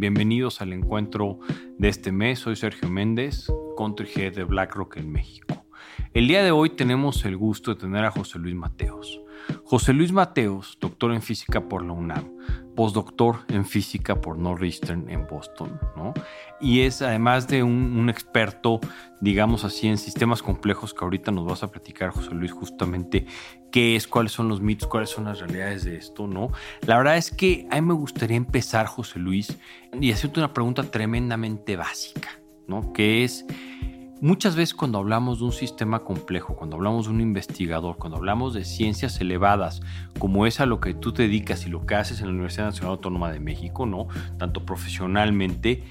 Bienvenidos al encuentro de este mes. Soy Sergio Méndez, Country Head de BlackRock en México. El día de hoy tenemos el gusto de tener a José Luis Mateos. José Luis Mateos, doctor en física por la UNAM, postdoctor en física por Northeastern en Boston, ¿no? Y es además de un, experto, digamos así, en sistemas complejos que ahorita nos vas a platicar, José Luis, justamente qué es, cuáles son los mitos, cuáles son las realidades de esto, ¿no? La verdad es que a mí me gustaría empezar, José Luis, y hacerte una pregunta tremendamente básica, ¿no? Que es Muchas veces cuando hablamos de un sistema complejo, cuando hablamos de un investigador, cuando hablamos de ciencias elevadas, como es a lo que tú te dedicas y lo que haces en la Universidad Nacional Autónoma de México, ¿no? Tanto profesionalmente,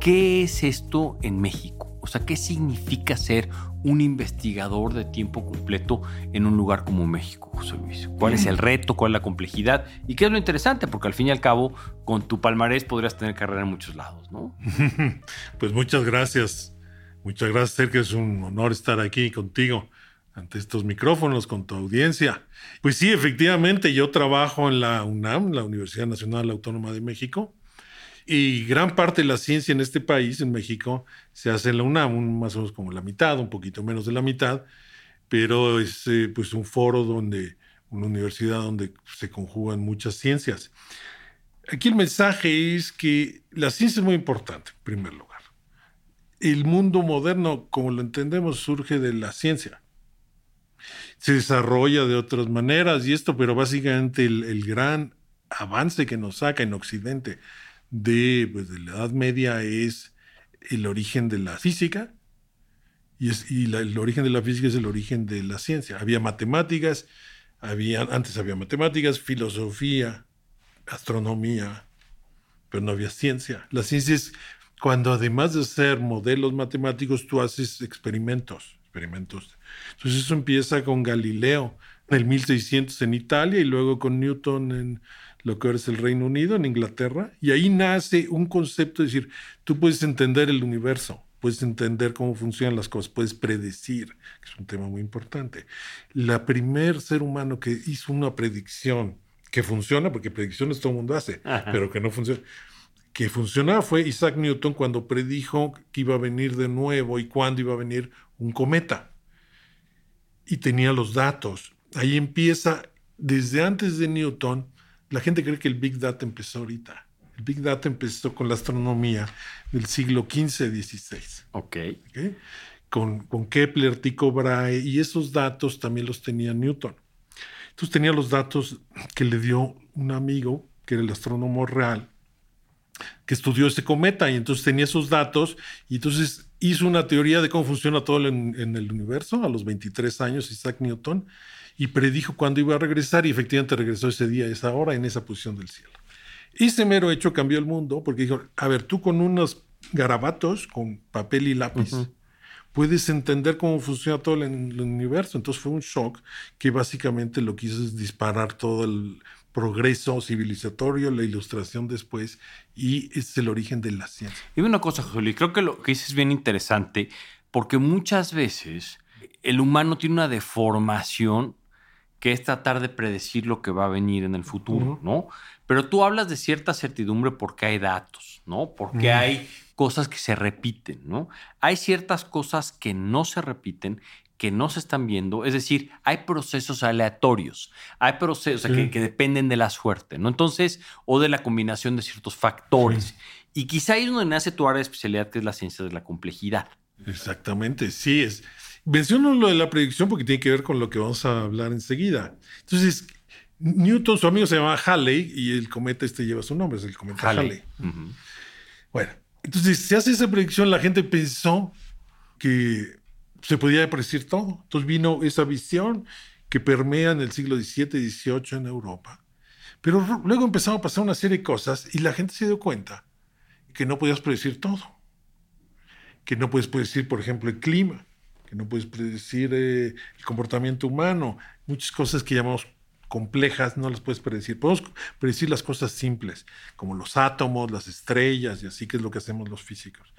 ¿qué es esto en México? O sea, ¿qué significa ser un investigador de tiempo completo en un lugar como México, José Luis? ¿Cuál es el reto? ¿Cuál es la complejidad? ¿Y qué es lo interesante? Porque al fin y al cabo, con tu palmarés podrías tener carrera en muchos lados, ¿no? Pues muchas gracias. Muchas gracias, Sergio. Es un honor estar aquí contigo ante estos micrófonos, con tu audiencia. Pues sí, efectivamente, yo trabajo en la UNAM, la Universidad Nacional Autónoma de México, y gran parte de la ciencia en este país, en México, se hace en la UNAM, más o menos como la mitad, un poquito menos de la mitad, pero es eh, pues un foro donde, una universidad donde se conjugan muchas ciencias. Aquí el mensaje es que la ciencia es muy importante, en primer lugar el mundo moderno, como lo entendemos, surge de la ciencia. Se desarrolla de otras maneras y esto, pero básicamente el, gran avance que nos saca en Occidente de, pues, de, la Edad Media es el origen de la física y, es, el origen de la física es el origen de la ciencia. Había matemáticas, había, antes había matemáticas, filosofía, astronomía, pero no había ciencia. La ciencia es cuando además de hacer modelos matemáticos, tú haces experimentos, experimentos. Entonces eso empieza con Galileo en el 1600 en Italia y luego con Newton en lo que ahora es el Reino Unido, en Inglaterra, y ahí nace un concepto de decir, tú puedes entender el universo, puedes entender cómo funcionan las cosas, puedes predecir, que es un tema muy importante. La primer ser humano que hizo una predicción que funciona, porque predicciones todo el mundo hace, pero que no funciona que funcionaba fue Isaac Newton cuando predijo que iba a venir de nuevo y cuándo iba a venir un cometa. Y tenía los datos. Ahí empieza, desde antes de Newton, la gente cree que el Big Data empezó ahorita. El Big Data empezó con la astronomía del siglo XV-XVI. Ok. ¿Okay? Con, con, Kepler, Tycho Brahe, y esos datos también los tenía Newton. Entonces tenía los datos que le dio un amigo, que era el astrónomo real, que estudió este cometa y entonces tenía esos datos y entonces hizo una teoría de cómo funciona todo en, el universo a los 23 años, Isaac Newton, y predijo cuándo iba a regresar y efectivamente regresó ese día, esa hora, en esa posición del cielo. Ese mero hecho cambió el mundo porque dijo, a ver, tú con unos garabatos, con papel y lápiz, puedes entender cómo funciona todo el, universo. Entonces fue un shock que básicamente lo quiso es disparar todo el progreso civilizatorio, la ilustración después, y es el origen de la ciencia. Y una cosa, José creo que lo que dices es bien interesante, porque muchas veces el humano tiene una deformación que es tratar de predecir lo que va a venir en el futuro, ¿no? Pero tú hablas de cierta certidumbre porque hay datos, ¿no? Porque hay cosas que se repiten, ¿no? Hay ciertas cosas que no se repiten que no se están viendo, es decir, hay procesos aleatorios, hay procesos que, dependen de la suerte, ¿no? Entonces, o de la combinación de ciertos factores. Y quizá ahí es donde nace tu área de especialidad, que es la ciencia de la complejidad. Exactamente, sí es. Menciono lo de la predicción porque tiene que ver con lo que vamos a hablar enseguida. Entonces, Newton, su amigo se llama Halley y el cometa este lleva su nombre, es el cometa Halley. Bueno, entonces se hace esa predicción, la gente pensó que se podía predecir todo. Entonces vino esa visión que permea en el siglo XVII XVIII en Europa. Pero luego empezaron a pasar una serie de cosas y la gente se dio cuenta que no podías predecir todo. Que no puedes predecir, por ejemplo, el clima, que no puedes predecir eh, el comportamiento humano, muchas cosas que llamamos complejas no las puedes predecir. Podemos predecir las cosas simples, como los átomos, las estrellas y así, que es lo que hacemos los físicos.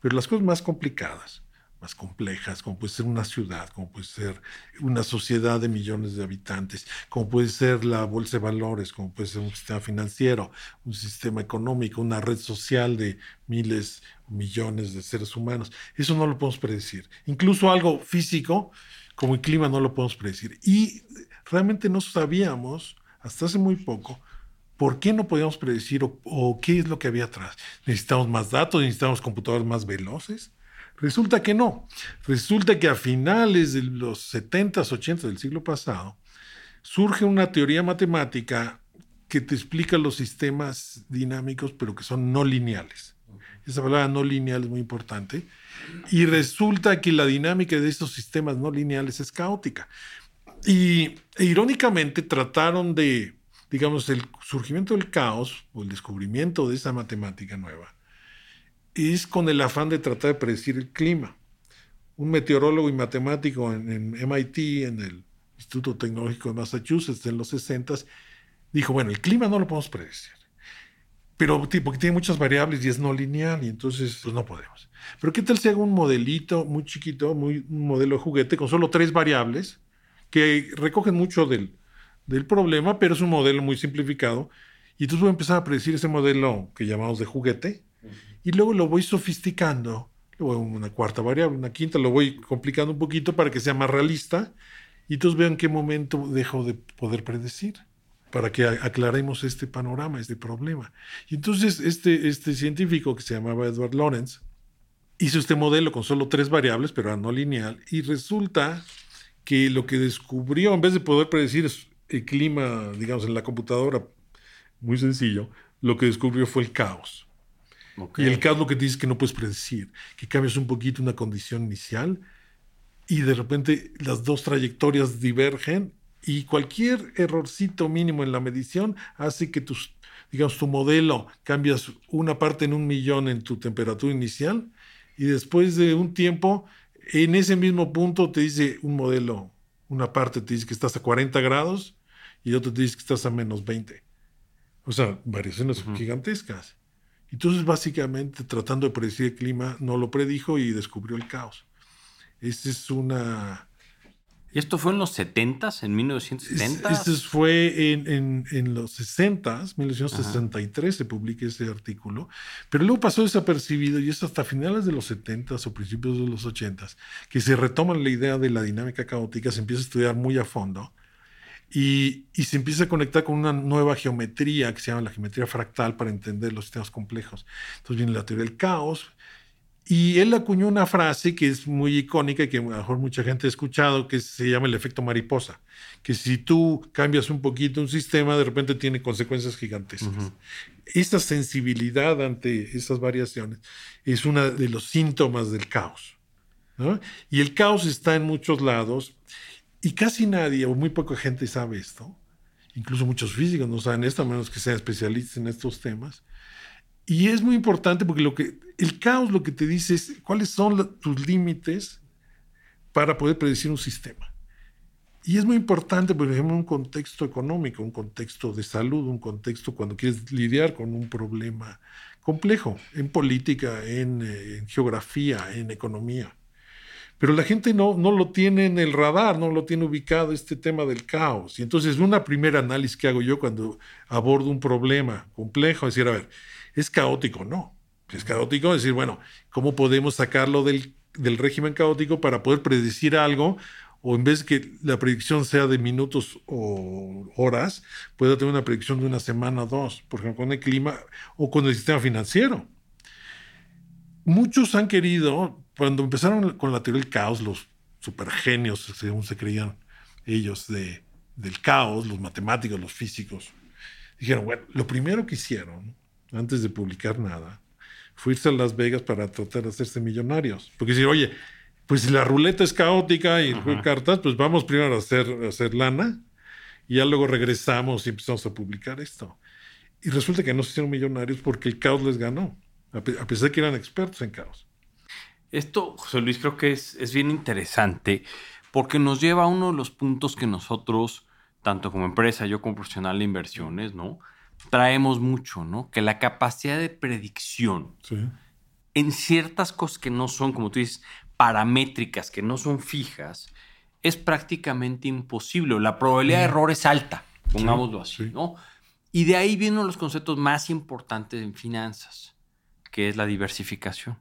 Pero las cosas más complicadas, más complejas, como puede ser una ciudad, como puede ser una sociedad de millones de habitantes, como puede ser la bolsa de valores, como puede ser un sistema financiero, un sistema económico, una red social de miles, millones de seres humanos. Eso no lo podemos predecir. Incluso algo físico, como el clima, no lo podemos predecir. Y realmente no sabíamos, hasta hace muy poco, ¿Por qué no podíamos predecir o, qué es lo que había atrás? ¿Necesitamos más datos? ¿Necesitamos computadores más veloces? Resulta que no. Resulta que a finales de los 70s, 80s del siglo pasado, surge una teoría matemática que te explica los sistemas dinámicos, pero que son no lineales. Esa palabra no lineal es muy importante. Y resulta que la dinámica de estos sistemas no lineales es caótica. Y e irónicamente trataron de, digamos, el surgimiento del caos o el descubrimiento de esa matemática nueva es con el afán de tratar de predecir el clima. Un meteorólogo y matemático en, MIT, en el Instituto Tecnológico de Massachusetts, en los 60, dijo, bueno, el clima no lo podemos predecir, pero porque tiene muchas variables y es no lineal, y entonces pues no podemos. Pero ¿qué tal si hago un modelito muy chiquito, muy, un modelo de juguete con solo tres variables que recogen mucho del, del problema, pero es un modelo muy simplificado, y entonces voy a empezar a predecir ese modelo que llamamos de juguete, y luego lo voy sofisticando, luego una cuarta variable, una quinta, lo voy complicando un poquito para que sea más realista y entonces vean qué momento dejo de poder predecir para que aclaremos este panorama, este problema. Y entonces este, este científico que se llamaba Edward Lorenz hizo este modelo con solo tres variables, pero no lineal, y resulta que lo que descubrió, en vez de poder predecir el clima, digamos, en la computadora, muy sencillo, lo que descubrió fue el caos. Y el caos lo que te dice que no puedes predecir, que cambias un poquito una condición inicial y de repente las dos trayectorias divergen y cualquier errorcito mínimo en la medición hace que tus, digamos, tu modelo cambias una parte en un millón en tu temperatura inicial y después de un tiempo, en ese mismo punto te dice un modelo, una parte te dice que estás a 40 grados y otro te dice que estás a menos 20. O sea, variaciones gigantescas. Entonces, básicamente, tratando de predecir el clima, no lo predijo y descubrió el caos. Esta es una... ¿Y esto fue en los 70, en 1970? Esto fue en, en, los 60, 1963 se publica ese artículo, pero luego pasó desapercibido y es hasta finales de los 70 o principios de los 80 que se retoma la idea de la dinámica caótica, se empieza a estudiar muy a fondo y, se empieza a conectar con una nueva geometría que se llama la geometría fractal para entender los sistemas complejos. Entonces viene la teoría del caos. Y él acuñó una frase que es muy icónica y que a lo mejor mucha gente ha escuchado, que se llama el efecto mariposa, que si tú cambias un poquito un sistema, de repente tiene consecuencias gigantescas. Esta sensibilidad ante estas variaciones es uno de los síntomas del caos. Y el caos está en muchos lados y casi nadie o muy poca gente sabe esto. Incluso muchos físicos no saben esto, a menos que sean especialistas en estos temas. Y es muy importante porque lo que, el caos lo que te dice es cuáles son tus límites para poder predecir un sistema. Y es muy importante, por ejemplo, en un contexto económico, un contexto de salud, un contexto cuando quieres lidiar con un problema complejo, en política, en eh, geografía, en economía. Pero la gente no, no lo tiene en el radar, no lo tiene ubicado este tema del caos. Y entonces una primera análisis que hago yo cuando abordo un problema complejo decir, a ver, ¿es caótico? No. Es caótico decir, bueno, ¿cómo podemos sacarlo del, del régimen caótico para poder predecir algo o en vez que la predicción sea de minutos o horas, pueda tener una predicción de una semana o dos, por ejemplo, con el clima o con el sistema financiero. Muchos han querido cuando empezaron con la teoría del caos, los supergenios, según se creían ellos, de, del caos, los matemáticos, los físicos, dijeron, bueno, lo primero que hicieron, antes de publicar nada, fue irse a Las Vegas para tratar de hacerse millonarios. Porque decir, oye, pues si la ruleta es caótica y el cartas, pues vamos primero a hacer, a hacer lana y ya luego regresamos y empezamos a publicar esto. Y resulta que no se hicieron millonarios porque el caos les ganó, a pesar de que eran expertos en caos. Esto, José Luis, creo que es, es bien interesante porque nos lleva a uno de los puntos que nosotros, tanto como empresa, yo como profesional de inversiones, ¿no? Traemos mucho, ¿no? Que la capacidad de predicción en ciertas cosas que no son, como tú dices, paramétricas que no son fijas, es prácticamente imposible. La probabilidad de error es alta, pongámoslo así, ¿no? Y de ahí vienen los conceptos más importantes en finanzas, que es la diversificación.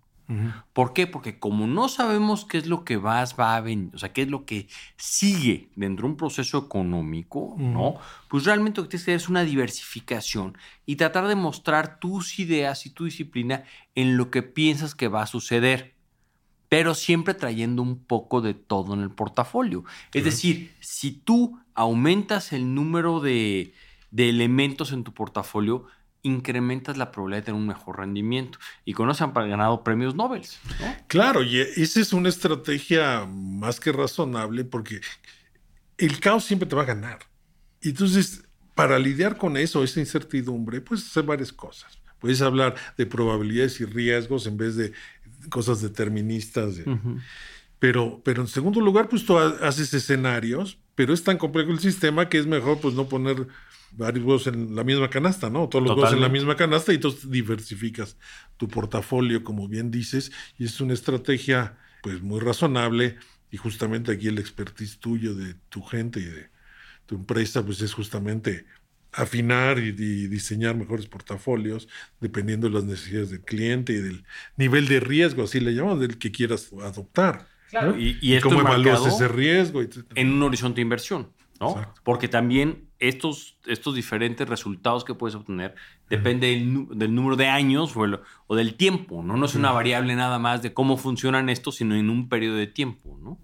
¿Por qué? Porque como no sabemos qué es lo que vas, va a venir, o sea, qué es lo que sigue dentro de un proceso económico, ¿no? Pues realmente lo que tienes que hacer es una diversificación y tratar de mostrar tus ideas y tu disciplina en lo que piensas que va a suceder, pero siempre trayendo un poco de todo en el portafolio. Es decir, si tú aumentas el número de, de elementos en tu portafolio, incrementas la probabilidad de tener un mejor rendimiento. Y con eso han ganado premios Nobel. Claro, y esa es una estrategia más que razonable porque el caos siempre te va a ganar. Y entonces, para lidiar con eso, esa incertidumbre, puedes hacer varias cosas. Puedes hablar de probabilidades y riesgos en vez de cosas deterministas. pero, pero en segundo lugar, pues tú haces escenarios, pero es tan complejo el sistema que es mejor pues no poner varios huevos en la misma canasta, ¿no? Todos los huevos en la misma canasta y entonces diversificas tu portafolio, como bien dices, y es una estrategia pues muy razonable y justamente aquí el expertise tuyo de tu gente y de tu empresa pues es justamente afinar y, diseñar mejores portafolios dependiendo de las necesidades del cliente y del nivel de riesgo, así le llamamos, del que quieras adoptar. Claro. Y, y, cómo evalúas ese riesgo. En un horizonte de inversión. Porque también estos, estos diferentes resultados que puedes obtener depende del, número de años o, del tiempo, ¿no? No es una variable nada más de cómo funcionan estos, sino en un periodo de tiempo, ¿no?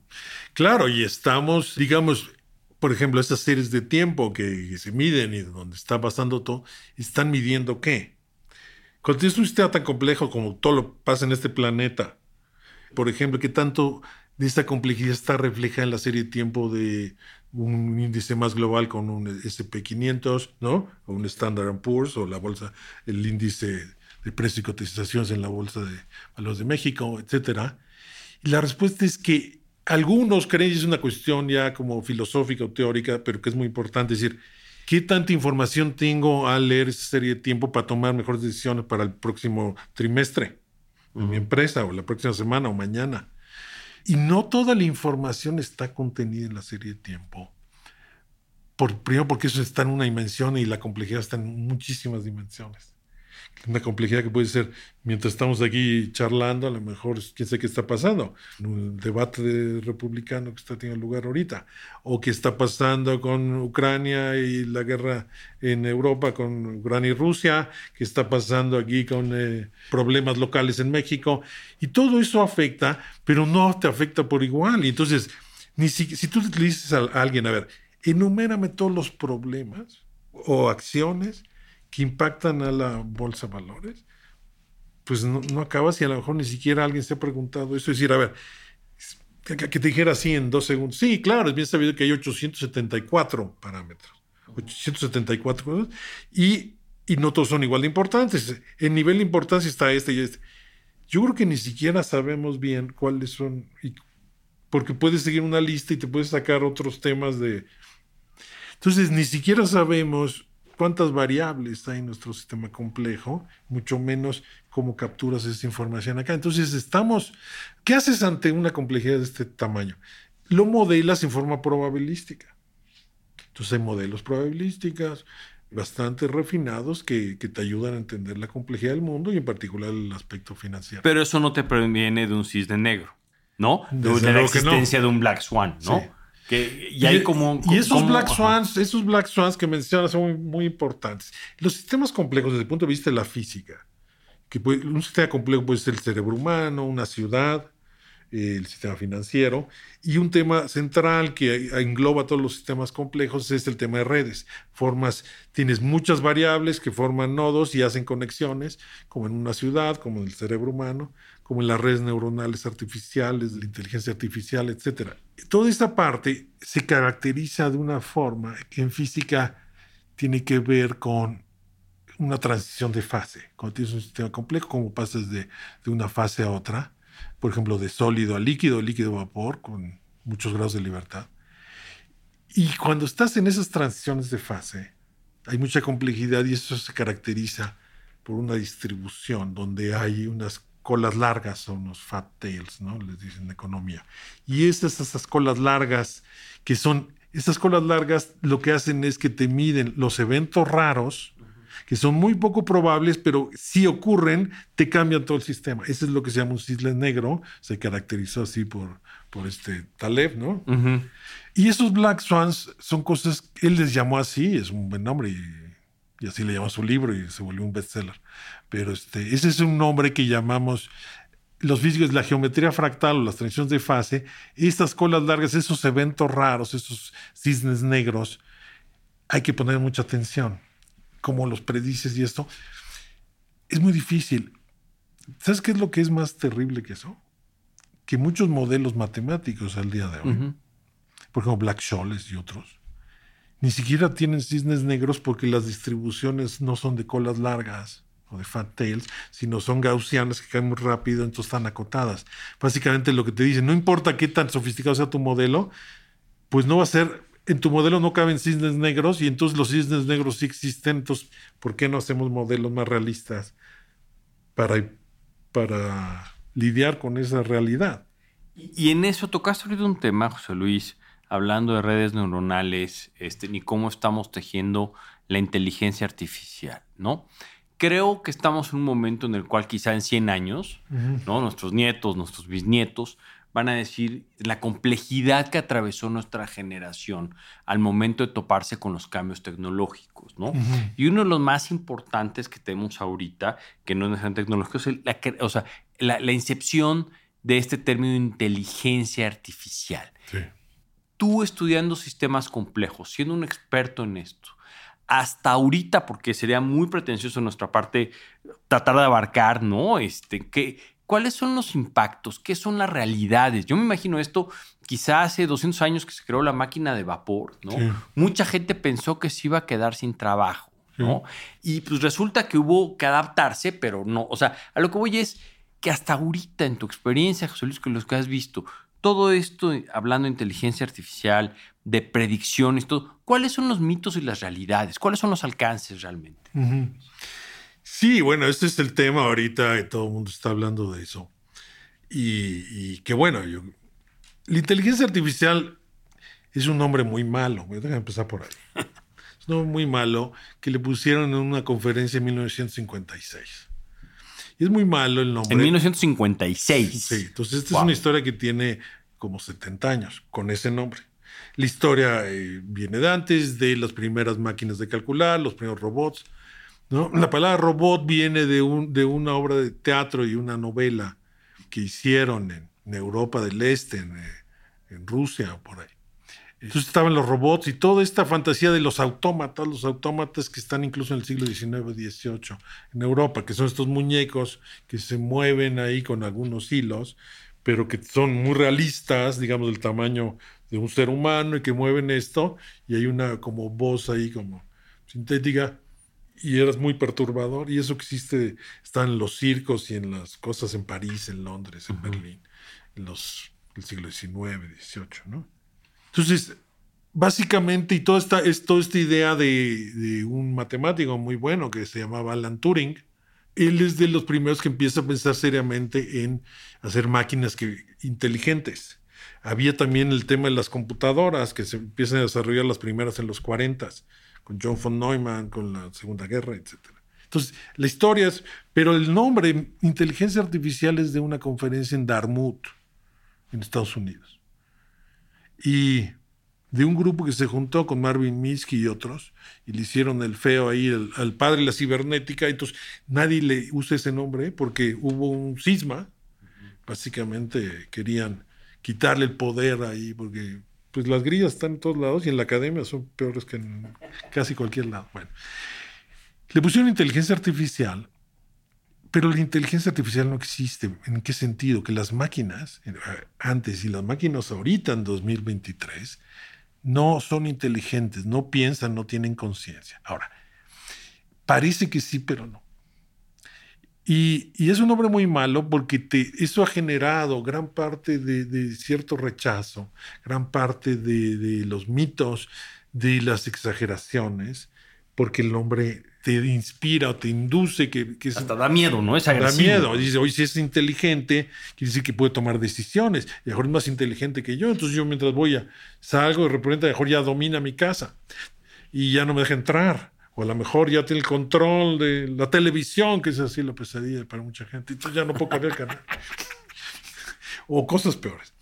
Claro, y estamos, digamos, por ejemplo, estas series de tiempo que, se miden y donde está pasando todo, están midiendo qué. Cuando tienes un sistema tan complejo como todo lo pasa en este planeta, por ejemplo, ¿qué tanto de esta complejidad está reflejada en la serie de tiempo de, un índice más global con un SP500, ¿no? O un Standard Poor's o la bolsa, el índice de precios y cotizaciones en la bolsa de valores de México, etcétera. Y la respuesta es que algunos creen, y es una cuestión ya como filosófica o teórica, pero que es muy importante decir, ¿qué tanta información tengo al leer esa serie de tiempo para tomar mejores decisiones para el próximo trimestre en mi empresa o la próxima semana o mañana? Y no toda la información está contenida en la serie de tiempo. Por, primero porque eso está en una dimensión y la complejidad está en muchísimas dimensiones una complejidad que puede ser, mientras estamos aquí charlando, a lo mejor quién sabe qué está pasando, un debate republicano que está teniendo lugar ahorita, o qué está pasando con Ucrania y la guerra en Europa con Ucrania y Rusia, qué está pasando aquí con eh, problemas locales en México, y todo eso afecta, pero no te afecta por igual. Y entonces, ni si, si tú le dices a alguien, a ver, enumérame todos los problemas o acciones que impactan a la bolsa de valores, pues no, no acabas y a lo mejor ni siquiera alguien se ha preguntado eso. Es decir, a ver, que, te dijera así en dos segundos. Sí, claro, es bien sabido que hay 874 parámetros. 874 y, y no todos son igual de importantes. En nivel de importancia está este y este. Yo creo que ni siquiera sabemos bien cuáles son, porque puedes seguir una lista y te puedes sacar otros temas de... Entonces, ni siquiera sabemos cuántas variables hay en nuestro sistema complejo, mucho menos cómo capturas esa información acá. Entonces estamos, ¿qué haces ante una complejidad de este tamaño? Lo modelas en forma probabilística. Entonces hay modelos probabilísticos bastante refinados que, te ayudan a entender la complejidad del mundo y en particular el aspecto financiero. Pero eso no te previene de un cisne negro, ¿no? de, la existencia de un black swan, ¿no? Y, hay como, y esos Black Swans, esos Black Swans que mencionas son muy, importantes. Los sistemas complejos desde el punto de vista de la física, que un sistema complejo puede ser el cerebro humano, una ciudad, el sistema financiero, y un tema central que engloba todos los sistemas complejos es el tema de redes. Formas, tienes muchas variables que forman nodos y hacen conexiones, como en una ciudad, como en el cerebro humano, como en las redes neuronales artificiales, la inteligencia artificial, etc. Toda esta parte se caracteriza de una forma que en física tiene que ver con una transición de fase. Cuando tienes un sistema complejo, como pasas de, de una fase a otra, por ejemplo, de sólido a líquido, líquido a vapor, con muchos grados de libertad. Y cuando estás en esas transiciones de fase, hay mucha complejidad y eso se caracteriza por una distribución donde hay unas colas largas, son los fat tails, ¿no? Les dicen en economía. Y estas, estas colas largas, que son, estas colas largas lo que hacen es que te miden los eventos raros, que son muy poco probables, pero si ocurren, te cambian todo el sistema. Eso es lo que se llama un cisne negro, se caracterizó así por, por este Taleb, ¿no? Y esos Black Swans son cosas, él les llamó así, es un buen nombre, y, así le llamó su libro y se volvió un bestseller. Pero este, ese es un nombre que llamamos los físicos, la geometría fractal o las transiciones de fase, estas colas largas, esos eventos raros, esos cisnes negros, hay que poner mucha atención. Como los predices y esto, es muy difícil. ¿Sabes qué es lo que es más terrible que eso? Que muchos modelos matemáticos al día de hoy, por ejemplo, Black Scholes y otros, ni siquiera tienen cisnes negros porque las distribuciones no son de colas largas o de fat tails, sino son gaussianas que caen muy rápido, entonces están acotadas. Básicamente lo que te dicen, no importa qué tan sofisticado sea tu modelo, pues no va a ser, en tu modelo no caben cisnes negros y entonces los cisnes negros sí existen, entonces ¿por qué no hacemos modelos más realistas para, para lidiar con esa realidad? Y en eso tocaste un tema, José Luis, hablando de redes neuronales, este, ni cómo estamos tejiendo la inteligencia artificial, ¿no? Creo que estamos en un momento en el cual quizá en 100 años, ¿no? Nuestros nietos, nuestros bisnietos van a decir la complejidad que atravesó nuestra generación al momento de toparse con los cambios tecnológicos, ¿no? Y uno de los más importantes que tenemos ahorita, que no es necesariamente tecnológico, es la, o sea, la, la, incepción de este término inteligencia artificial. Sí tú estudiando sistemas complejos, siendo un experto en esto, hasta ahorita, porque sería muy pretencioso de nuestra parte tratar de abarcar, ¿no? Este, ¿qué, ¿Cuáles son los impactos? ¿Qué son las realidades? Yo me imagino esto, quizá hace 200 años que se creó la máquina de vapor, ¿no? Mucha gente pensó que se iba a quedar sin trabajo, ¿no? Y pues resulta que hubo que adaptarse, pero no, o sea, a lo que voy es que hasta ahorita en tu experiencia, José Luis, con los que has visto, todo esto, hablando de inteligencia artificial, de predicciones, todo, ¿cuáles son los mitos y las realidades? ¿Cuáles son los alcances realmente? Sí, bueno, este es el tema ahorita y todo el mundo está hablando de eso. Y, que bueno, yo, la inteligencia artificial es un nombre muy malo. Voy a empezar por ahí. es un nombre muy malo que le pusieron en una conferencia en 1956. Es muy malo el nombre. En 1956. Sí, entonces esta es una historia que tiene como 70 años con ese nombre. La historia eh, viene de antes, de las primeras máquinas de calcular, los primeros robots. ¿no? La palabra robot viene de, un, de una obra de teatro y una novela que hicieron en, Europa del Este, en, eh, en Rusia o por ahí. Entonces estaban los robots y toda esta fantasía de los autómatas, los autómatas que están incluso en el siglo XIX, XVIII en Europa, que son estos muñecos que se mueven ahí con algunos hilos, pero que son muy realistas, digamos, del tamaño de un ser humano y que mueven esto, y hay una como voz ahí como sintética, y eras muy perturbador, y eso existe está en los circos y en las cosas en París, en Londres, en Berlín, en los, el siglo XIX, XVIII, ¿no? Entonces, básicamente, y toda esta, es, toda esta idea de, un matemático muy bueno que se llamaba Alan Turing, él es de los primeros que empieza a pensar seriamente en hacer máquinas que, inteligentes. Había también el tema de las computadoras, que se empiezan a desarrollar las primeras en los 40, con John von Neumann, con la Segunda Guerra, etc. Entonces, la historia es, pero el nombre, inteligencia artificial, es de una conferencia en Dartmouth, en Estados Unidos y de un grupo que se juntó con Marvin Minsky y otros, y le hicieron el feo ahí al padre la cibernética, entonces nadie le usa ese nombre porque hubo un cisma, básicamente querían quitarle el poder ahí, porque pues las grillas están en todos lados y en la academia son peores que en casi cualquier lado. Bueno, le pusieron inteligencia artificial pero la inteligencia artificial no existe. ¿En qué sentido? Que las máquinas, eh, antes y las máquinas ahorita en 2023, no son inteligentes, no piensan, no tienen conciencia. Ahora, parece que sí, pero no. Y, es un hombre muy malo porque te, eso ha generado gran parte de, cierto rechazo, gran parte de, de, los mitos, de las exageraciones, porque el hombre te inspira o te induce que, que hasta da miedo, ¿no? Es agresivo. Da miedo. Dice, oye, si es inteligente, quiere decir que puede tomar decisiones. Y mejor es más inteligente que yo. Entonces yo mientras voy a salgo de repente, a lo mejor ya domina mi casa y ya no me deja entrar. O a lo mejor ya tiene el control de la televisión, que es así la pesadilla para mucha gente. Entonces ya no puedo cambiar el canal. o cosas peores.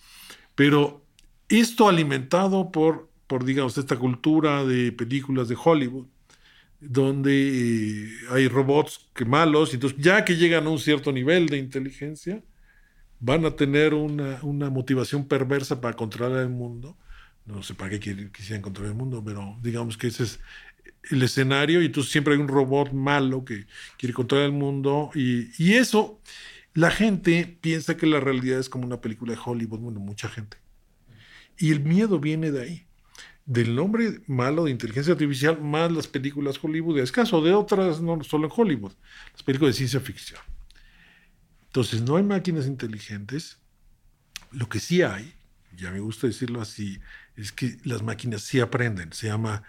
Pero esto alimentado por, por, digamos, esta cultura de películas de Hollywood, donde eh, hay robots que malos, entonces ya que llegan a un cierto nivel de inteligencia, van a tener una, una motivación perversa para controlar el mundo. No sé para qué quisieran controlar el mundo, pero digamos que ese es el escenario y entonces siempre hay un robot malo que quiere controlar el mundo y, y eso, la gente piensa que la realidad es como una película de Hollywood, bueno, mucha gente. Y el miedo viene de ahí del nombre malo de inteligencia artificial más las películas hollywoodescas o de otras, no solo en Hollywood, las películas de ciencia ficción. Entonces, no hay máquinas inteligentes. Lo que sí hay, ya me gusta decirlo así, es que las máquinas sí aprenden. Se llama,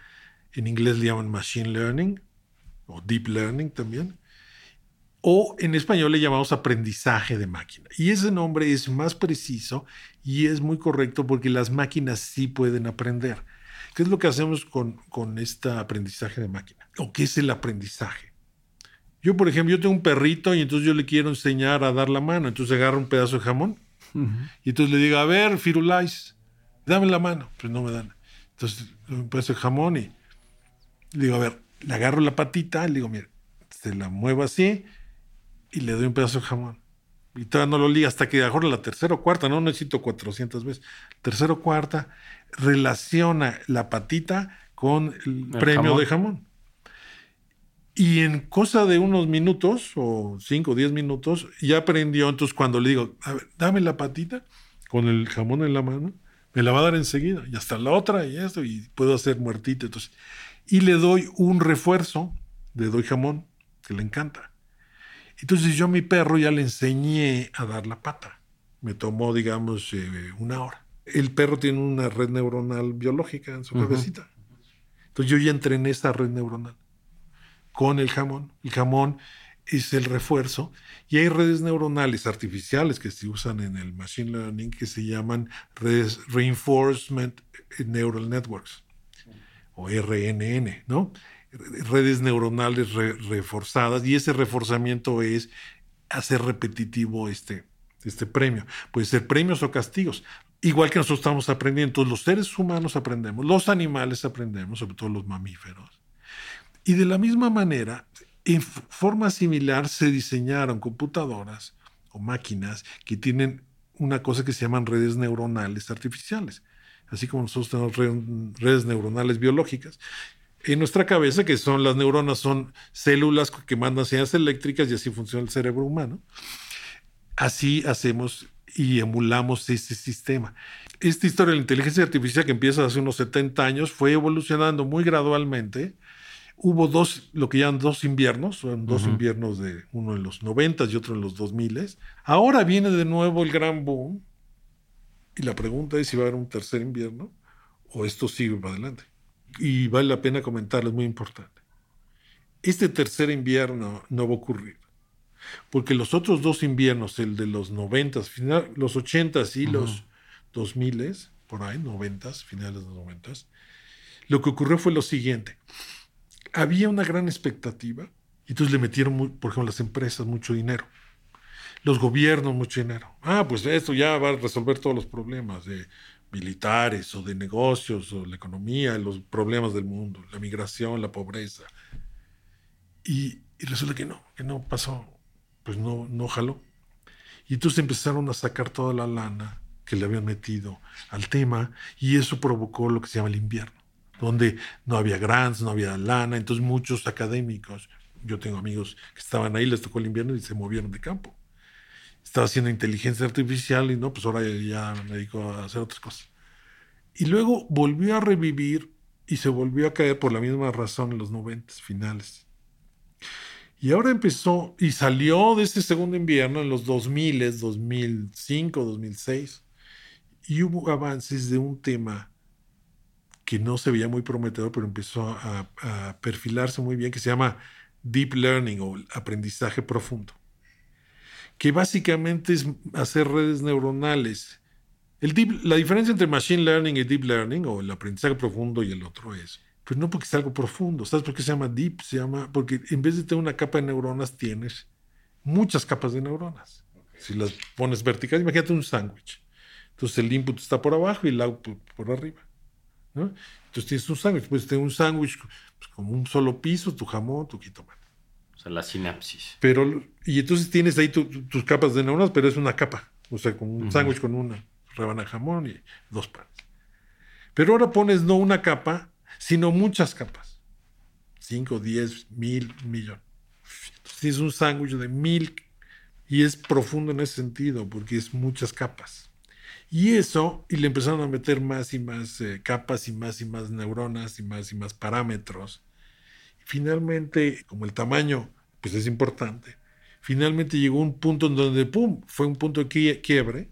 en inglés le llaman machine learning o deep learning también. O en español le llamamos aprendizaje de máquina. Y ese nombre es más preciso y es muy correcto porque las máquinas sí pueden aprender. ¿Qué es lo que hacemos con, con este aprendizaje de máquina? ¿O qué es el aprendizaje? Yo, por ejemplo, yo tengo un perrito y entonces yo le quiero enseñar a dar la mano. Entonces agarro un pedazo de jamón y entonces le digo, a ver, Firulais, dame la mano. Pues no me dan. Entonces, un pedazo de jamón y le digo, a ver, le agarro la patita, le digo, mira, se la muevo así y le doy un pedazo de jamón. Y todavía no lo liga hasta que mejor la tercera o cuarta, no necesito 400 veces. Tercera o cuarta, relaciona la patita con el, premio de jamón. Y en cosa de unos minutos, o cinco o diez minutos, ya aprendió. Entonces, cuando le digo, a ver, dame la patita con el jamón en la mano, me la va a dar enseguida. Y hasta la otra, y esto, y puedo hacer muertita. Entonces, y le doy un refuerzo, le doy jamón, que le encanta. Entonces, yo a mi perro ya le enseñé a dar la pata. Me tomó, digamos, eh, una hora el perro tiene una red neuronal biológica en su cabecita. Entonces yo ya entrené esa red neuronal con el jamón. El jamón es el refuerzo y hay redes neuronales artificiales que se usan en el machine learning que se llaman redes reinforcement neural networks o RNN, ¿no? Redes neuronales reforzadas y ese reforzamiento es hacer repetitivo este, este premio. Puede ser premios o castigos igual que nosotros estamos aprendiendo, los seres humanos aprendemos, los animales aprendemos, sobre todo los mamíferos. Y de la misma manera, en forma similar se diseñaron computadoras o máquinas que tienen una cosa que se llaman redes neuronales artificiales, así como nosotros tenemos redes neuronales biológicas. En nuestra cabeza, que son las neuronas, son células que mandan señales eléctricas y así funciona el cerebro humano. Así hacemos y emulamos ese sistema. Esta historia de la inteligencia artificial que empieza hace unos 70 años fue evolucionando muy gradualmente. Hubo dos, lo que llaman dos inviernos, son dos inviernos de uno en los 90 y otro en los 2000. Ahora viene de nuevo el gran boom y la pregunta es si va a haber un tercer invierno o esto sigue para adelante. Y vale la pena comentarlo, es muy importante. Este tercer invierno no va a ocurrir porque los otros dos inviernos, el de los 90, final, los 80 y los 2000, por ahí, 90, finales de los 90, lo que ocurrió fue lo siguiente. Había una gran expectativa y entonces le metieron, por ejemplo, las empresas mucho dinero. Los gobiernos mucho dinero. Ah, pues esto ya va a resolver todos los problemas de militares o de negocios o la economía, los problemas del mundo, la migración, la pobreza. Y, resulta que no, que no pasó pues no, no jaló. Y entonces empezaron a sacar toda la lana que le habían metido al tema y eso provocó lo que se llama el invierno, donde no había grants, no había lana, entonces muchos académicos, yo tengo amigos que estaban ahí, les tocó el invierno y se movieron de campo. Estaba haciendo inteligencia artificial y no, pues ahora ya me dedico a hacer otras cosas. Y luego volvió a revivir y se volvió a caer por la misma razón en los 90 finales. Y ahora empezó y salió de ese segundo invierno en los 2000, 2005, 2006. Y hubo avances de un tema que no se veía muy prometedor, pero empezó a, a perfilarse muy bien, que se llama Deep Learning o aprendizaje profundo, que básicamente es hacer redes neuronales. El deep, la diferencia entre Machine Learning y Deep Learning, o el aprendizaje profundo y el otro es, pues no porque es algo profundo, ¿sabes por qué se llama Deep? Se llama porque en vez de tener una capa de neuronas, tienes muchas capas de neuronas. Si las pones verticales, imagínate un sándwich. Entonces el input está por abajo y el output por arriba. Entonces tienes un sándwich, puedes tener un sándwich pues, con un solo piso, tu jamón, tu jitomate. O sea, la sinapsis. Pero, y entonces tienes ahí tus capas de neuronas, pero es una capa. O sea, con un sándwich con una rebana de jamón y dos panes. Pero ahora pones no una capa, sino muchas capas. Cinco, diez, mil, millón. Entonces tienes un sándwich de mil y es profundo en ese sentido, porque es muchas capas. Y eso, y le empezaron a meter más y más eh, capas y más y más neuronas y más y más parámetros. Finalmente, como el tamaño, pues es importante, finalmente llegó un punto en donde, ¡pum!, fue un punto de quiebre.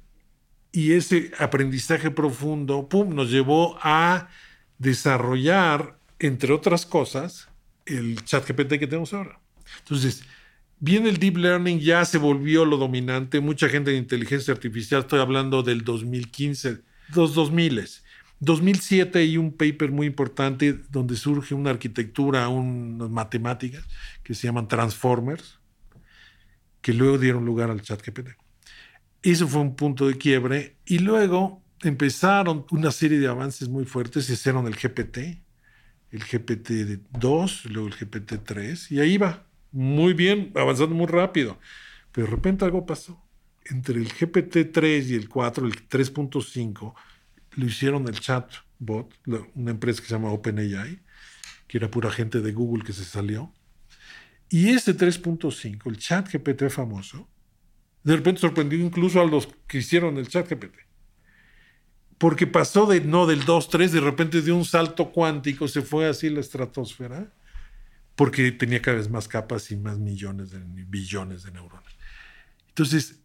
Y ese aprendizaje profundo, ¡pum!, nos llevó a desarrollar, entre otras cosas, el chat GPT que tenemos ahora. Entonces, Bien, el deep learning ya se volvió lo dominante. Mucha gente de inteligencia artificial, estoy hablando del 2015, dos 2000. 2007 hay un paper muy importante donde surge una arquitectura, unas matemáticas que se llaman transformers, que luego dieron lugar al chat GPT. Eso fue un punto de quiebre y luego empezaron una serie de avances muy fuertes, se hicieron el GPT, el GPT-2, luego el GPT-3 y ahí va muy bien, avanzando muy rápido. Pero de repente algo pasó. Entre el GPT-3 y el 4, el 3.5, lo hicieron el chatbot, una empresa que se llama OpenAI, que era pura gente de Google que se salió. Y ese 3.5, el chat GPT famoso, de repente sorprendió incluso a los que hicieron el chat GPT. Porque pasó de no del 2.3, de repente dio un salto cuántico, se fue así la estratosfera porque tenía cada vez más capas y más millones de billones de neuronas. Entonces,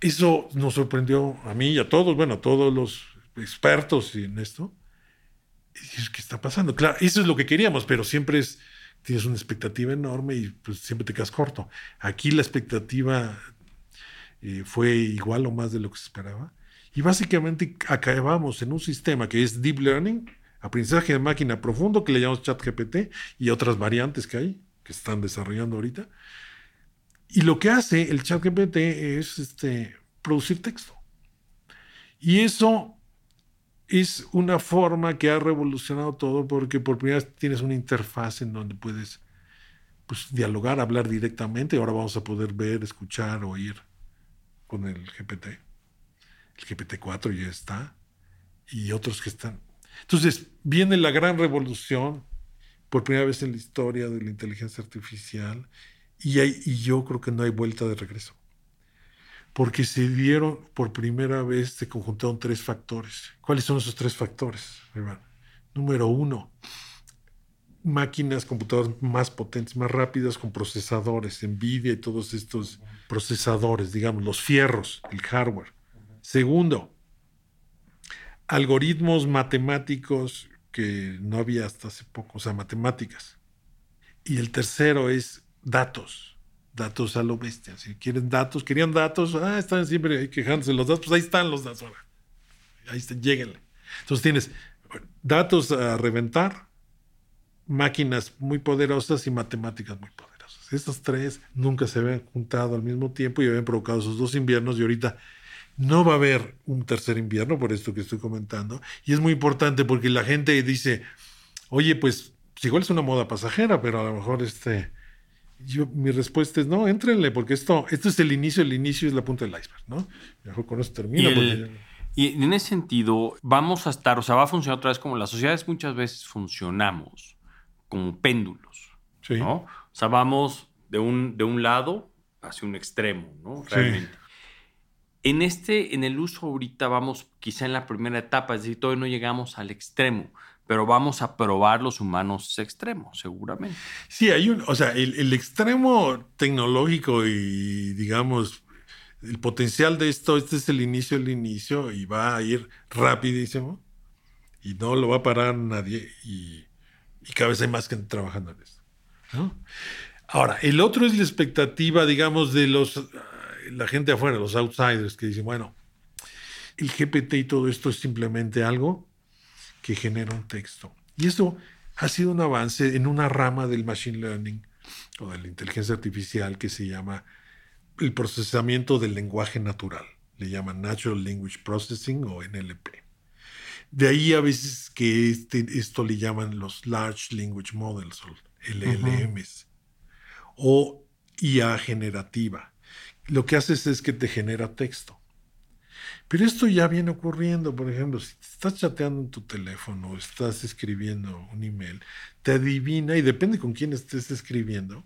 eso nos sorprendió a mí y a todos, bueno, a todos los expertos en esto. Y ¿qué está pasando? Claro, eso es lo que queríamos, pero siempre es, tienes una expectativa enorme y pues siempre te quedas corto. Aquí la expectativa eh, fue igual o más de lo que se esperaba. Y básicamente acabamos en un sistema que es Deep Learning, aprendizaje de máquina profundo que le llamamos ChatGPT y otras variantes que hay que están desarrollando ahorita. Y lo que hace el ChatGPT es este, producir texto. Y eso es una forma que ha revolucionado todo porque por primera vez tienes una interfaz en donde puedes pues, dialogar, hablar directamente. Ahora vamos a poder ver, escuchar, oír con el GPT. El GPT-4 ya está. Y otros que están. Entonces, viene la gran revolución por primera vez en la historia de la inteligencia artificial y, y yo creo que no hay vuelta de regreso. Porque se dieron por primera vez, se conjuntaron tres factores. ¿Cuáles son esos tres factores? Número uno, máquinas, computadoras más potentes, más rápidas, con procesadores, NVIDIA y todos estos procesadores, digamos, los fierros, el hardware. Segundo, algoritmos matemáticos que no había hasta hace poco, o sea, matemáticas. Y el tercero es datos, datos a lo bestia. Si quieren datos, querían datos, ah, están siempre quejándose los datos, pues ahí están los datos ahora. Ahí están, lléguenle. Entonces tienes datos a reventar, máquinas muy poderosas y matemáticas muy poderosas. Estos tres nunca se habían juntado al mismo tiempo y habían provocado esos dos inviernos y ahorita no va a haber un tercer invierno, por esto que estoy comentando. Y es muy importante porque la gente dice, oye, pues igual es una moda pasajera, pero a lo mejor este... Yo, mi respuesta es no, éntrenle, porque esto, esto es el inicio, el inicio es la punta del iceberg, ¿no? Mejor con eso termino. Y, y en ese sentido, vamos a estar, o sea, va a funcionar otra vez como las sociedades muchas veces funcionamos como péndulos, sí. ¿no? O sea, vamos de un, de un lado hacia un extremo, ¿no? Realmente. Sí. En este, en el uso ahorita vamos quizá en la primera etapa, es decir, todavía no llegamos al extremo, pero vamos a probar los humanos extremos, seguramente. Sí, hay un, o sea, el, extremo tecnológico y, digamos, el potencial de esto, este es el inicio, el inicio, y va a ir rapidísimo. y no lo va a parar nadie y, cada vez hay más gente trabajando en esto. Ahora, el otro es la expectativa, digamos, de los la gente afuera, los outsiders, que dicen, bueno, el GPT y todo esto es simplemente algo que genera un texto. Y esto ha sido un avance en una rama del machine learning o de la inteligencia artificial que se llama el procesamiento del lenguaje natural. Le llaman Natural Language Processing o NLP. De ahí a veces que este, esto le llaman los Large Language Models o LLMs o IA generativa. Lo que haces es que te genera texto. Pero esto ya viene ocurriendo, por ejemplo, si estás chateando en tu teléfono o estás escribiendo un email, te adivina, y depende con quién estés escribiendo,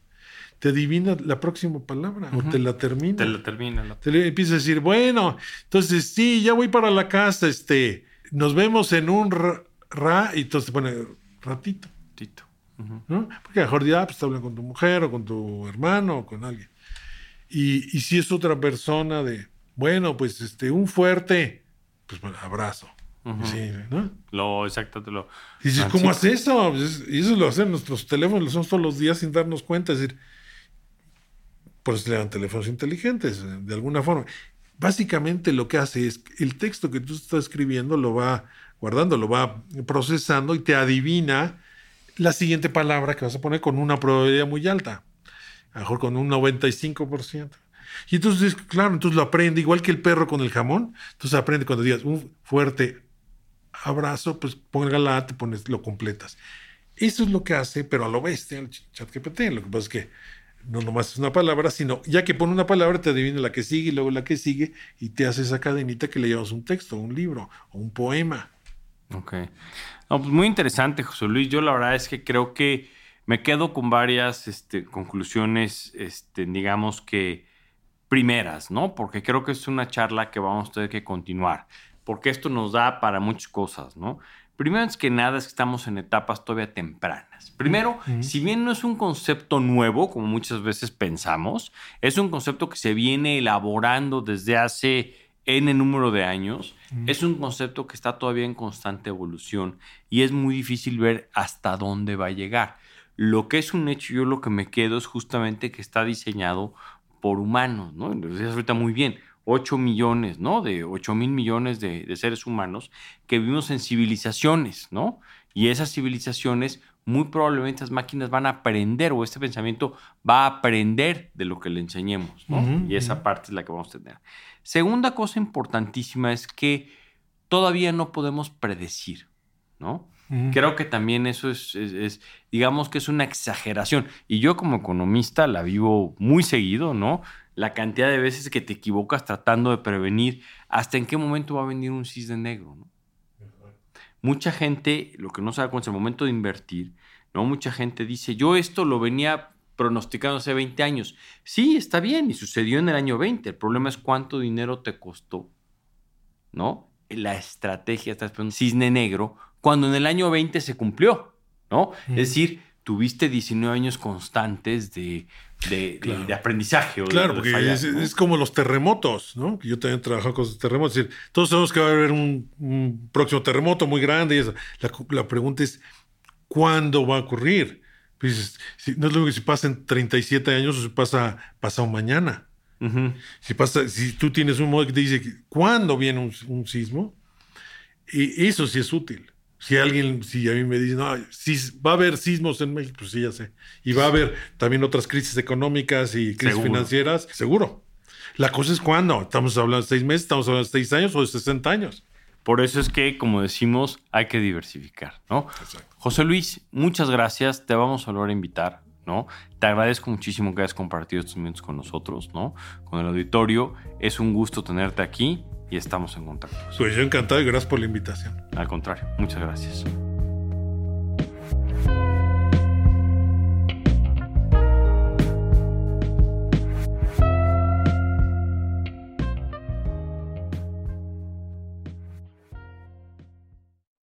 te adivina la próxima palabra o te la termina. Te la termina. Te le empieza a decir, bueno, entonces sí, ya voy para la casa, este, nos vemos en un ra, y entonces te pone ratito. Tito. ¿no? Porque a lo mejor ya pues, te hablan con tu mujer o con tu hermano o con alguien. Y, y si es otra persona de, bueno, pues este, un fuerte, pues abrazo. sí, ¿no? Lo, exacto, te lo. Y dices, ¿cómo hace eso? Pues, y eso lo hacen nuestros teléfonos, lo hacemos todos los días sin darnos cuenta. Es decir, por eso le dan teléfonos inteligentes, de alguna forma. Básicamente lo que hace es el texto que tú estás escribiendo lo va guardando, lo va procesando y te adivina la siguiente palabra que vas a poner con una probabilidad muy alta, a lo mejor con un 95%. Y entonces, claro, entonces lo aprende, igual que el perro con el jamón. Entonces aprende cuando digas un fuerte abrazo, pues pon el la te pones, lo completas. Eso es lo que hace, pero a lo bestia el chat GPT. Lo que pasa es que no nomás es una palabra, sino ya que pone una palabra, te adivina la que sigue y luego la que sigue y te hace esa cadenita que le llevas un texto, un libro o un poema. Ok. pues muy interesante, José Luis. Yo la verdad es que creo que me quedo con varias este, conclusiones, este, digamos que primeras, ¿no? Porque creo que es una charla que vamos a tener que continuar, porque esto nos da para muchas cosas, ¿no? Primero es que nada es que estamos en etapas todavía tempranas. Primero, si bien no es un concepto nuevo, como muchas veces pensamos, es un concepto que se viene elaborando desde hace N número de años, es un concepto que está todavía en constante evolución y es muy difícil ver hasta dónde va a llegar. Lo que es un hecho, yo lo que me quedo es justamente que está diseñado por humanos, ¿no? Entonces, ahorita muy bien, 8 millones, ¿no? De 8 mil millones de, seres humanos que vivimos en civilizaciones, ¿no? Y esas civilizaciones, muy probablemente las máquinas van a aprender o este pensamiento va a aprender de lo que le enseñemos, ¿no? y esa parte es la que vamos a tener. Segunda cosa importantísima es que todavía no podemos predecir, ¿no? Creo que también eso es, digamos que es una exageración. Y yo como economista la vivo muy seguido, ¿no? La cantidad de veces que te equivocas tratando de prevenir hasta en qué momento va a venir un cisne negro, ¿no? Mucha gente, lo que no sabe cuál es el momento de invertir, ¿no? Mucha gente dice, yo esto lo venía pronosticando hace 20 años. Sí, está bien, y sucedió en el año 20. El problema es cuánto dinero te costó, ¿no? La estrategia, estás un cisne negro, cuando en el año 20 se cumplió, ¿no? Es decir, tuviste 19 años constantes de, aprendizaje. claro, porque es, como los terremotos, ¿no? Yo también he trabajado con los terremotos. Es decir, todos sabemos que va a haber un, próximo terremoto muy grande y eso. La, pregunta es, ¿cuándo va a ocurrir? Pues, no es lo que si pasa en 37 años o si pasa pasado mañana. si, pasa, si tú tienes un modo que te dice cuándo viene un, un sismo, y eso sí es útil. Si alguien, si a mí me dice, no, si va a haber sismos en México, pues sí, ya sé. Y va a haber también otras crisis económicas y crisis financieras, seguro. La cosa es cuándo. Estamos hablando de seis meses, estamos hablando de seis años o de 60 años. Por eso es que, como decimos, hay que diversificar, ¿no? José Luis, muchas gracias. Te vamos a volver a invitar, ¿no? Te agradezco muchísimo que hayas compartido estos minutos con nosotros, ¿no? Con el auditorio. Es un gusto tenerte aquí y estamos en contacto. Pues yo encantado y gracias por la invitación. Al contrario, muchas gracias.